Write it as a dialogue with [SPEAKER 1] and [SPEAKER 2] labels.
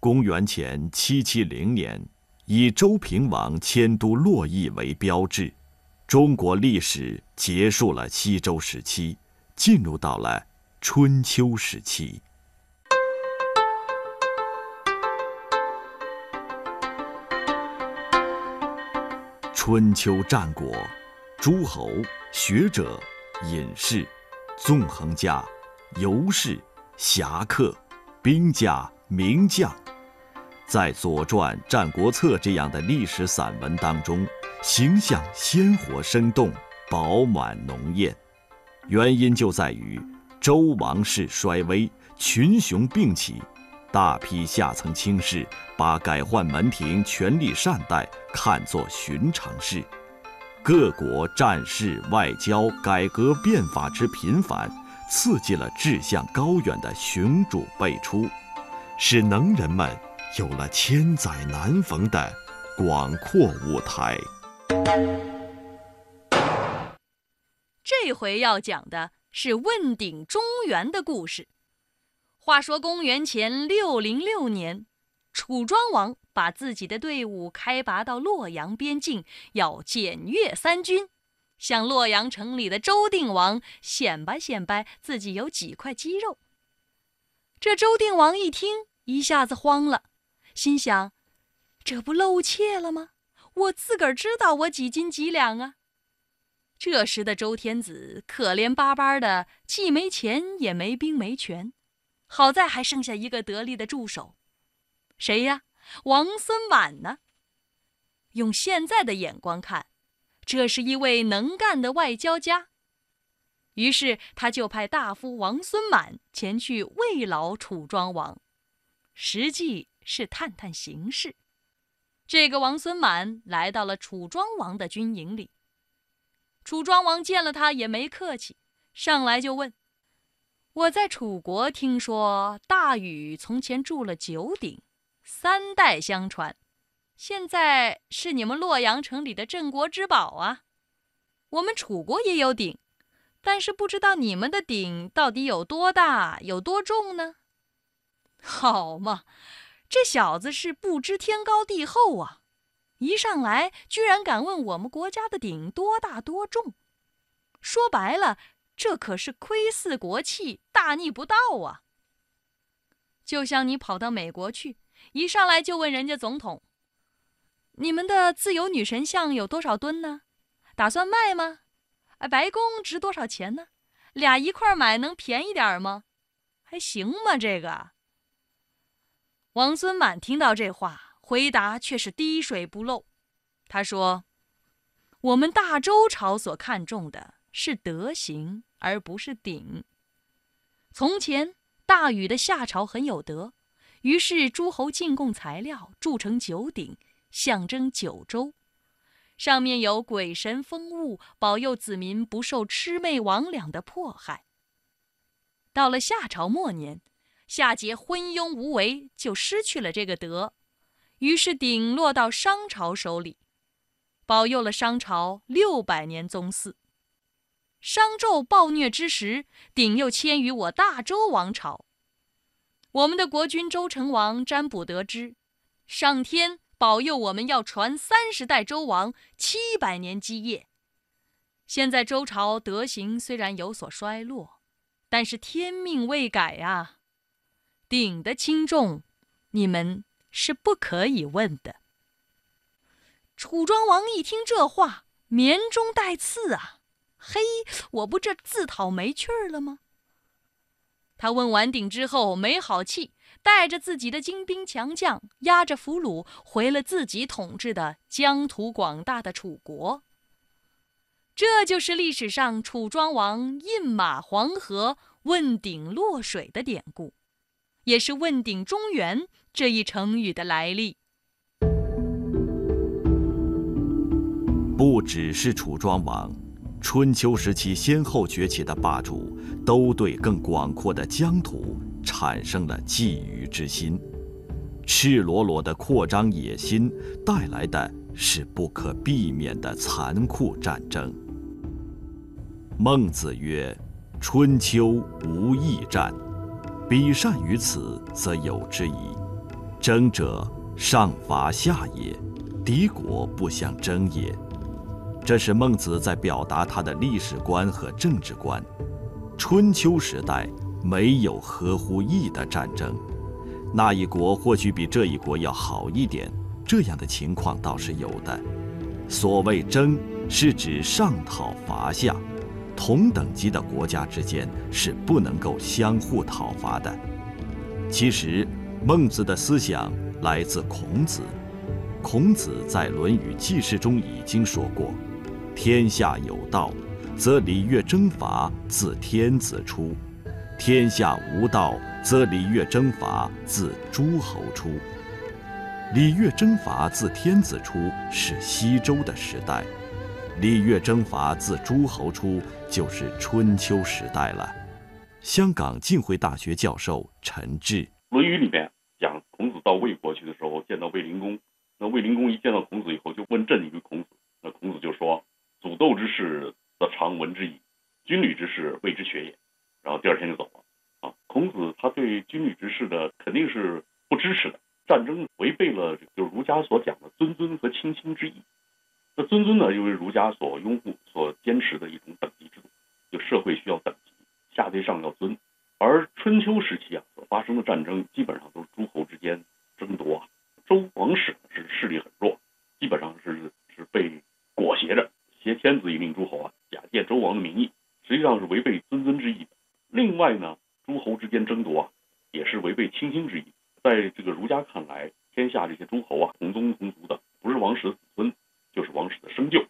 [SPEAKER 1] 公元前七七零年，以周平王迁都洛邑为标志，中国历史结束了西周时期，进入到了春秋时期。春秋战国，诸侯、学者、隐士、纵横家、游士、侠客、兵家、名将，在《左传》《战国策》这样的历史散文当中，形象鲜活生动、饱满浓艳。原因就在于周王室衰微，群雄并起。大批下层卿士把改换门庭、权力善待看作寻常事，各国战事、外交改革变法之频繁，刺激了志向高远的雄主辈出，使能人们有了千载难逢的广阔舞台。
[SPEAKER 2] 这回要讲的是问鼎中原的故事。话说公元前六零六年，楚庄王把自己的队伍开拔到洛阳边境，要检阅三军，向洛阳城里的周定王显摆显摆自己有几块肌肉。这周定王一听，一下子慌了，心想：这不露怯了吗？我自个儿知道我几斤几两啊！这时的周天子可怜巴巴的，既没钱，也没兵，没权。好在还剩下一个得力的助手，谁呀？王孙满呢？用现在的眼光看，这是一位能干的外交家。于是他就派大夫王孙满前去慰劳楚庄王，实际是探探形势。这个王孙满来到了楚庄王的军营里，楚庄王见了他也没客气，上来就问。我在楚国听说，大禹从前筑了九鼎，三代相传，现在是你们洛阳城里的镇国之宝啊。我们楚国也有鼎，但是不知道你们的鼎到底有多大、有多重呢？好嘛，这小子是不知天高地厚啊！一上来居然敢问我们国家的鼎多大多重，说白了。这可是窥伺国器，大逆不道啊！就像你跑到美国去，一上来就问人家总统：“你们的自由女神像有多少吨呢？打算卖吗？哎，白宫值多少钱呢？俩一块买能便宜点吗？还行吗？”这个王孙满听到这话，回答却是滴水不漏。他说：“我们大周朝所看重的是德行。”而不是鼎。从前大禹的夏朝很有德，于是诸侯进贡材料，铸成九鼎，象征九州，上面有鬼神风物，保佑子民不受魑魅魍魉的迫害。到了夏朝末年，夏桀昏庸无为，就失去了这个德，于是鼎落到商朝手里，保佑了商朝六百年宗祀。商纣暴虐之时，鼎又迁于我大周王朝。我们的国君周成王占卜得知，上天保佑我们要传三十代周王，七百年基业。现在周朝德行虽然有所衰落，但是天命未改啊！鼎的轻重，你们是不可以问的。楚庄王一听这话，绵中带刺啊！嘿，我不这自讨没趣儿了吗？他问完鼎之后没好气，带着自己的精兵强将，押着俘虏回了自己统治的疆土广大的楚国。这就是历史上楚庄王饮马黄河、问鼎落水的典故，也是“问鼎中原”这一成语的来历。
[SPEAKER 1] 不只是楚庄王。春秋时期先后崛起的霸主，都对更广阔的疆土产生了觊觎之心，赤裸裸的扩张野心带来的是不可避免的残酷战争。孟子曰：“春秋无义战，彼善于此，则有之矣。”争者，上伐下也，敌国不相争也。这是孟子在表达他的历史观和政治观。春秋时代没有合乎义的战争，那一国或许比这一国要好一点，这样的情况倒是有的。所谓争，是指上讨伐下，同等级的国家之间是不能够相互讨伐的。其实，孟子的思想来自孔子。孔子在《论语记事》中已经说过：“天下有道。”则礼乐征伐自天子出，天下无道，则礼乐征伐自诸侯出。礼乐征伐自天子出是西周的时代，礼乐征伐自诸侯出就是春秋时代了。香港浸会大学教授陈志，《
[SPEAKER 3] 论语》里面讲孔子到魏国去的时候，见到卫灵公，那卫灵公一见到孔子以后，就问政于孔子，那孔子就说：“祖斗之事。”则常闻之矣，军旅之事谓之学也。然后第二天就走了。啊，孔子他对军旅之事的肯定是不支持的。战争违背了就儒家所讲的尊尊和亲亲之意。那尊尊呢，又为儒家所拥护、所坚持的一种等级制度，就社会需要等级，下对上要尊。而春秋时期啊所发生的战争，基本上都是诸侯之间争夺啊。周王室是势力很弱，基本上是是被裹挟着，挟天子以令诸侯啊。假借周王的名义，实际上是违背尊尊之意。另外呢，诸侯之间争夺啊，也是违背亲亲之意。在这个儒家看来，天下这些诸侯啊，同宗同族的，不是王室 경기